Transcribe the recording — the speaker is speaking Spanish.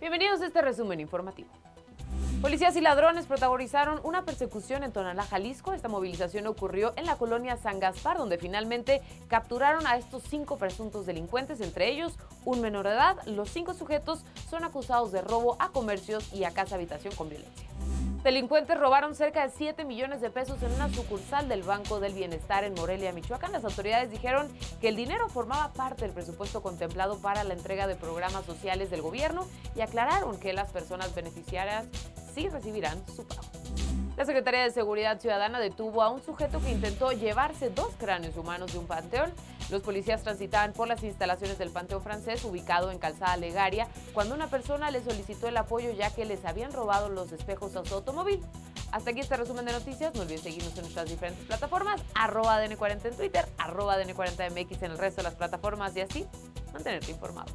Bienvenidos a este resumen informativo. Policías y ladrones protagonizaron una persecución en Tonalá, Jalisco. Esta movilización ocurrió en la colonia San Gaspar, donde finalmente capturaron a estos cinco presuntos delincuentes, entre ellos un menor de edad. Los cinco sujetos son acusados de robo a comercios y a casa habitación con violencia. Delincuentes robaron cerca de 7 millones de pesos en una sucursal del Banco del Bienestar en Morelia, Michoacán. Las autoridades dijeron que el dinero formaba parte del presupuesto contemplado para la entrega de programas sociales del gobierno y aclararon que las personas beneficiarias sí recibirán su pago. La Secretaría de Seguridad Ciudadana detuvo a un sujeto que intentó llevarse dos cráneos humanos de un panteón. Los policías transitaban por las instalaciones del Panteón Francés, ubicado en Calzada Legaria, cuando una persona le solicitó el apoyo ya que les habían robado los espejos a su automóvil. Hasta aquí este resumen de noticias. No olviden seguirnos en nuestras diferentes plataformas, arroba DN40 en Twitter, arroba DN40MX en el resto de las plataformas y así mantenerte informado.